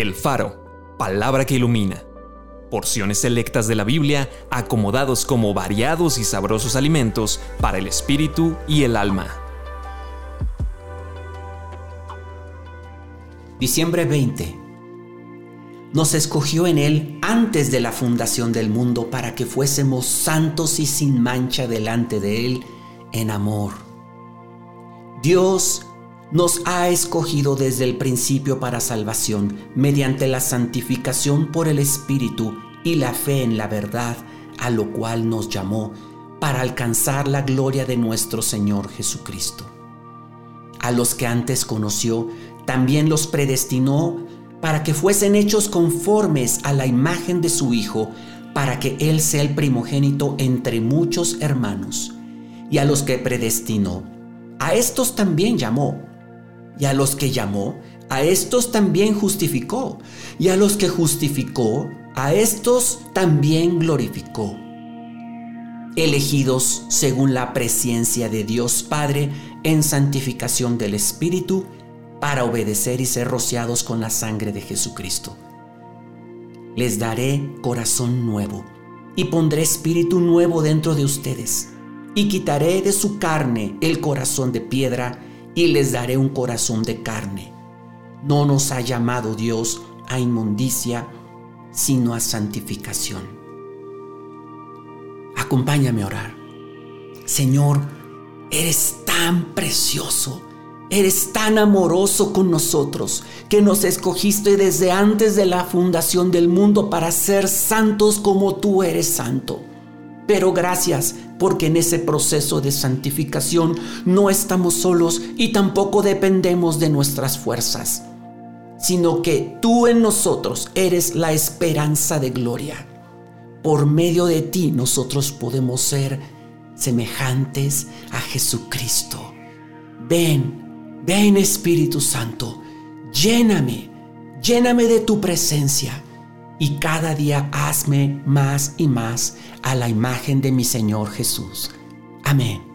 El Faro, palabra que ilumina. Porciones selectas de la Biblia acomodados como variados y sabrosos alimentos para el espíritu y el alma. Diciembre 20. Nos escogió en Él antes de la fundación del mundo para que fuésemos santos y sin mancha delante de Él en amor. Dios nos ha escogido desde el principio para salvación, mediante la santificación por el Espíritu y la fe en la verdad, a lo cual nos llamó, para alcanzar la gloria de nuestro Señor Jesucristo. A los que antes conoció, también los predestinó para que fuesen hechos conformes a la imagen de su Hijo, para que Él sea el primogénito entre muchos hermanos. Y a los que predestinó, a estos también llamó y a los que llamó, a estos también justificó. Y a los que justificó, a estos también glorificó. Elegidos según la presencia de Dios Padre en santificación del Espíritu, para obedecer y ser rociados con la sangre de Jesucristo. Les daré corazón nuevo y pondré espíritu nuevo dentro de ustedes y quitaré de su carne el corazón de piedra y les daré un corazón de carne. No nos ha llamado Dios a inmundicia, sino a santificación. Acompáñame a orar. Señor, eres tan precioso, eres tan amoroso con nosotros, que nos escogiste desde antes de la fundación del mundo para ser santos como tú eres santo. Pero gracias porque en ese proceso de santificación no estamos solos y tampoco dependemos de nuestras fuerzas, sino que tú en nosotros eres la esperanza de gloria. Por medio de ti nosotros podemos ser semejantes a Jesucristo. Ven, ven Espíritu Santo, lléname, lléname de tu presencia y cada día hazme más y más a la imagen de mi Señor Jesús. Amén.